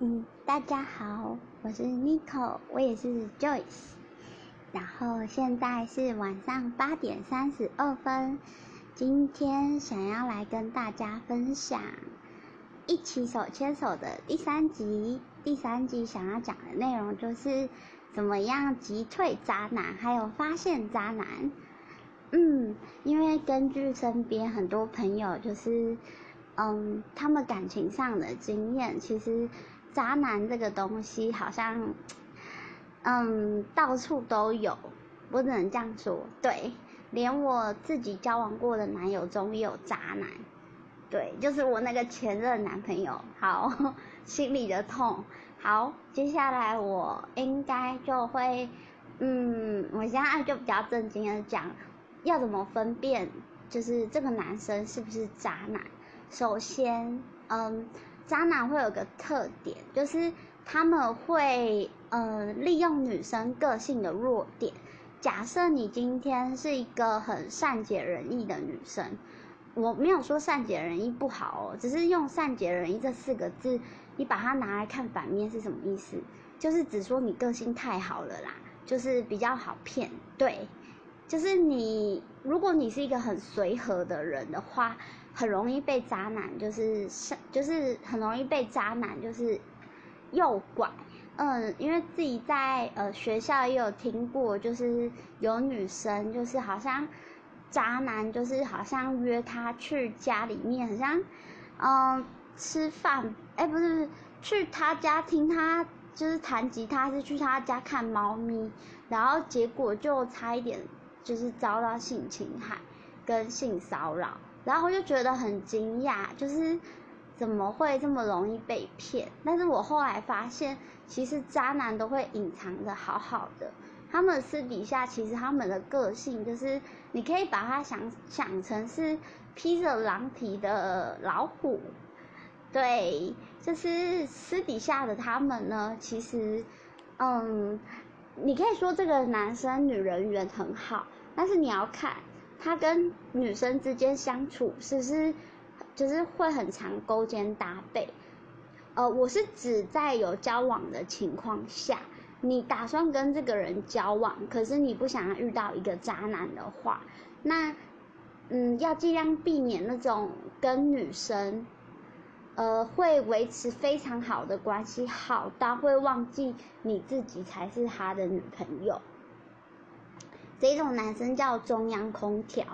嗯，大家好，我是 Nico，我也是 Joyce。然后现在是晚上八点三十二分，今天想要来跟大家分享一起手牵手的第三集。第三集想要讲的内容就是怎么样击退渣男，还有发现渣男。嗯，因为根据身边很多朋友，就是嗯，他们感情上的经验，其实。渣男这个东西好像，嗯，到处都有，我只能这样说。对，连我自己交往过的男友中也有渣男。对，就是我那个前任男朋友。好，心里的痛。好，接下来我应该就会，嗯，我现在就比较正经的讲，要怎么分辨，就是这个男生是不是渣男。首先，嗯。渣男会有个特点，就是他们会呃利用女生个性的弱点。假设你今天是一个很善解人意的女生，我没有说善解人意不好哦，只是用善解人意这四个字，你把它拿来看反面是什么意思？就是只说你个性太好了啦，就是比较好骗。对，就是你如果你是一个很随和的人的话。很容易被渣男，就是是就是很容易被渣男就是诱拐，嗯，因为自己在呃学校也有听过，就是有女生就是好像渣男就是好像约她去家里面，好像嗯吃饭，哎不是去他家听他就是弹吉他，是去他家看猫咪，然后结果就差一点就是遭到性侵害跟性骚扰。然后我就觉得很惊讶，就是怎么会这么容易被骗？但是我后来发现，其实渣男都会隐藏的好好的，他们私底下其实他们的个性就是，你可以把它想想成是披着狼皮的老虎，对，就是私底下的他们呢，其实，嗯，你可以说这个男生女人缘很好，但是你要看。他跟女生之间相处，是不是就是会很常勾肩搭背？呃，我是指在有交往的情况下，你打算跟这个人交往，可是你不想要遇到一个渣男的话，那嗯，要尽量避免那种跟女生，呃，会维持非常好的关系，好到会忘记你自己才是他的女朋友。这种男生叫中央空调，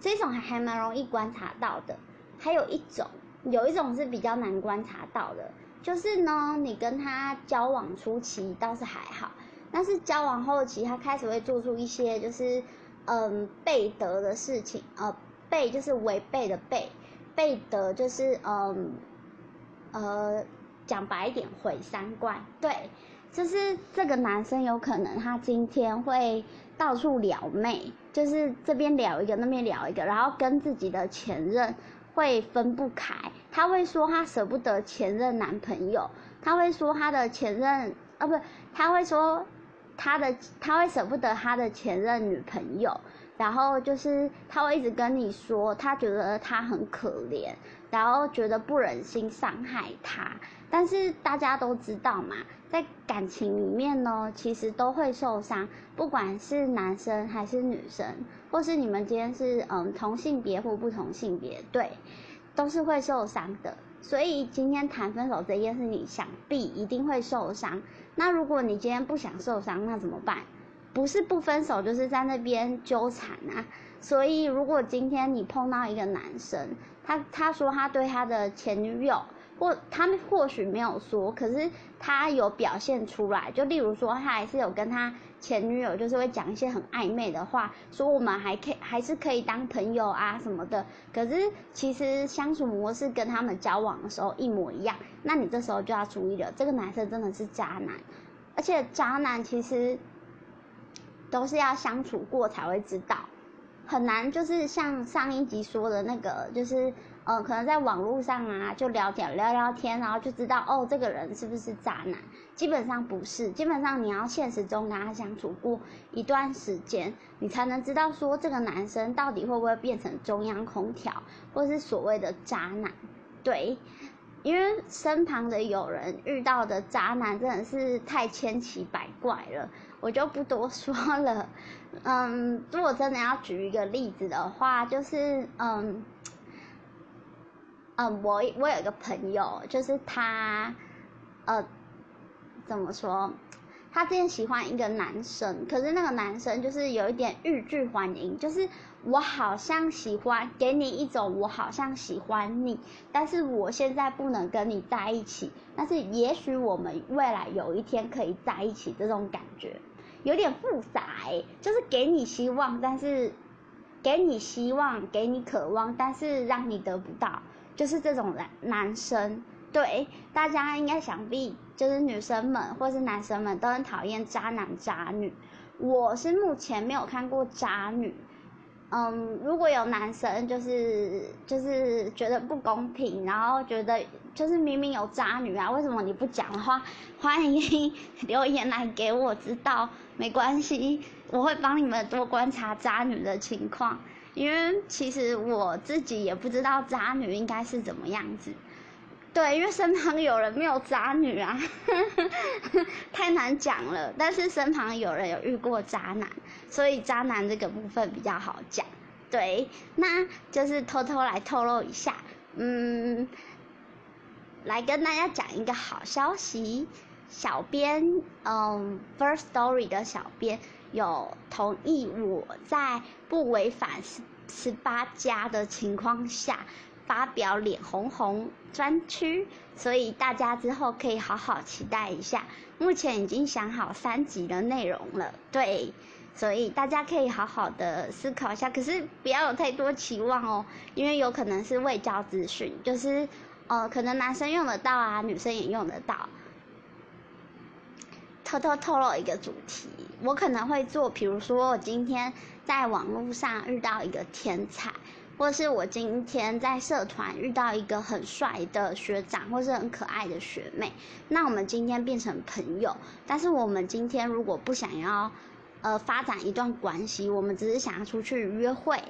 这种还还蛮容易观察到的。还有一种，有一种是比较难观察到的，就是呢，你跟他交往初期倒是还好，但是交往后期他开始会做出一些就是嗯背德的事情，呃背就是违背的背，背德就是嗯呃讲白一点毁三观，对。就是这个男生有可能他今天会到处撩妹，就是这边撩一个，那边撩一个，然后跟自己的前任会分不开。他会说他舍不得前任男朋友，他会说他的前任啊不，他会说他的他会舍不得他的前任女朋友。然后就是他会一直跟你说，他觉得他很可怜，然后觉得不忍心伤害他。但是大家都知道嘛，在感情里面呢，其实都会受伤，不管是男生还是女生，或是你们今天是嗯同性别或不同性别，对，都是会受伤的。所以今天谈分手这件事，你想必一定会受伤。那如果你今天不想受伤，那怎么办？不是不分手，就是在那边纠缠啊。所以，如果今天你碰到一个男生，他他说他对他的前女友，或他们或许没有说，可是他有表现出来。就例如说，他还是有跟他前女友，就是会讲一些很暧昧的话，说我们还可以还是可以当朋友啊什么的。可是其实相处模式跟他们交往的时候一模一样。那你这时候就要注意了，这个男生真的是渣男，而且渣男其实。都是要相处过才会知道，很难就是像上一集说的那个，就是呃，可能在网络上啊就聊天聊聊天，然后就知道哦，这个人是不是渣男？基本上不是，基本上你要现实中跟他相处过一段时间，你才能知道说这个男生到底会不会变成中央空调，或是所谓的渣男。对，因为身旁的有人遇到的渣男真的是太千奇百怪了，我就不多说了。嗯，如果真的要举一个例子的话，就是嗯，嗯，我我有一个朋友，就是他，呃，怎么说？他之前喜欢一个男生，可是那个男生就是有一点欲拒还迎，就是我好像喜欢给你一种我好像喜欢你，但是我现在不能跟你在一起，但是也许我们未来有一天可以在一起，这种感觉有点复杂，就是给你希望，但是给你希望，给你渴望，但是让你得不到，就是这种男男生。对，大家应该想必就是女生们或是男生们都很讨厌渣男渣女。我是目前没有看过渣女，嗯，如果有男生就是就是觉得不公平，然后觉得就是明明有渣女啊，为什么你不讲的话，欢迎留言来给我知道，没关系，我会帮你们多观察渣女的情况，因为其实我自己也不知道渣女应该是怎么样子。对，因为身旁有人没有渣女啊，太难讲了。但是身旁有人有遇过渣男，所以渣男这个部分比较好讲。对，那就是偷偷来透露一下，嗯，来跟大家讲一个好消息，小编，嗯，First Story 的小编有同意我在不违反十十八加的情况下。发表脸红红专区，所以大家之后可以好好期待一下。目前已经想好三集的内容了，对，所以大家可以好好的思考一下。可是不要有太多期望哦，因为有可能是未交资讯，就是呃，可能男生用得到啊，女生也用得到。偷偷透露一个主题，我可能会做，比如说我今天在网络上遇到一个天才。或是我今天在社团遇到一个很帅的学长，或是很可爱的学妹，那我们今天变成朋友。但是我们今天如果不想要，呃，发展一段关系，我们只是想要出去约会，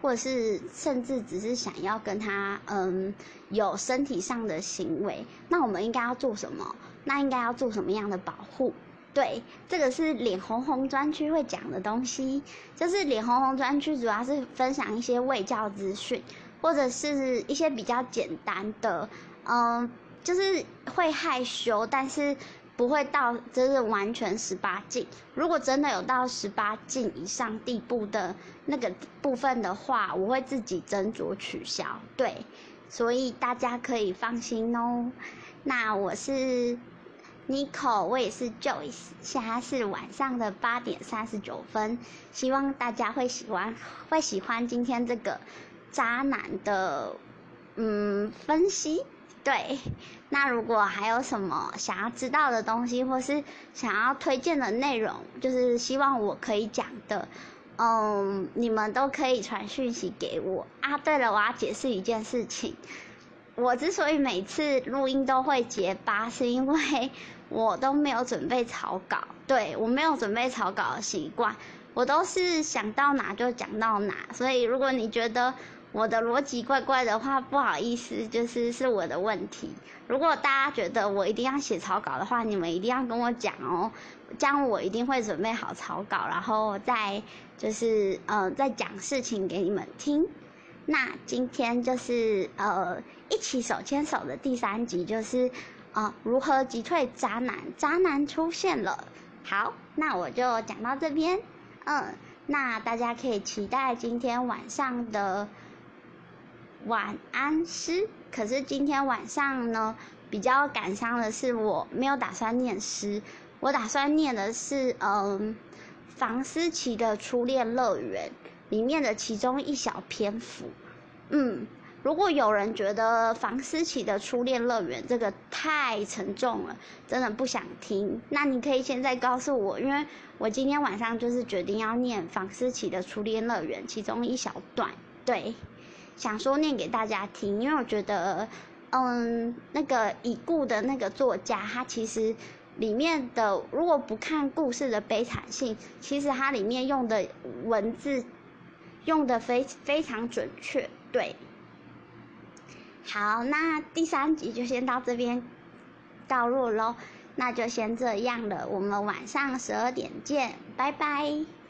或者是甚至只是想要跟他，嗯，有身体上的行为，那我们应该要做什么？那应该要做什么样的保护？对，这个是脸红红专区会讲的东西，就是脸红红专区主要是分享一些卫教资讯，或者是一些比较简单的，嗯，就是会害羞，但是不会到就是完全十八禁。如果真的有到十八禁以上地步的那个部分的话，我会自己斟酌取消。对，所以大家可以放心哦。那我是。Nico，我也是 Joyce，现在是晚上的八点三十九分，希望大家会喜欢，会喜欢今天这个渣男的嗯分析。对，那如果还有什么想要知道的东西，或是想要推荐的内容，就是希望我可以讲的，嗯，你们都可以传讯息给我啊。对了，我要解释一件事情。我之所以每次录音都会结巴，是因为我都没有准备草稿，对我没有准备草稿的习惯，我都是想到哪就讲到哪，所以如果你觉得我的逻辑怪怪的话，不好意思，就是是我的问题。如果大家觉得我一定要写草稿的话，你们一定要跟我讲哦，这样我一定会准备好草稿，然后再就是呃再讲事情给你们听。那今天就是呃一起手牵手的第三集，就是呃如何击退渣男，渣男出现了。好，那我就讲到这边。嗯，那大家可以期待今天晚上的晚安诗。可是今天晚上呢，比较感伤的是，我没有打算念诗，我打算念的是嗯房思琪的初恋乐园。里面的其中一小篇幅，嗯，如果有人觉得房思琪的初恋乐园这个太沉重了，真的不想听，那你可以现在告诉我，因为我今天晚上就是决定要念房思琪的初恋乐园其中一小段，对，想说念给大家听，因为我觉得，嗯，那个已故的那个作家，他其实里面的如果不看故事的悲惨性，其实他里面用的文字。用的非非常准确，对。好，那第三集就先到这边到落喽，那就先这样了，我们晚上十二点见，拜拜。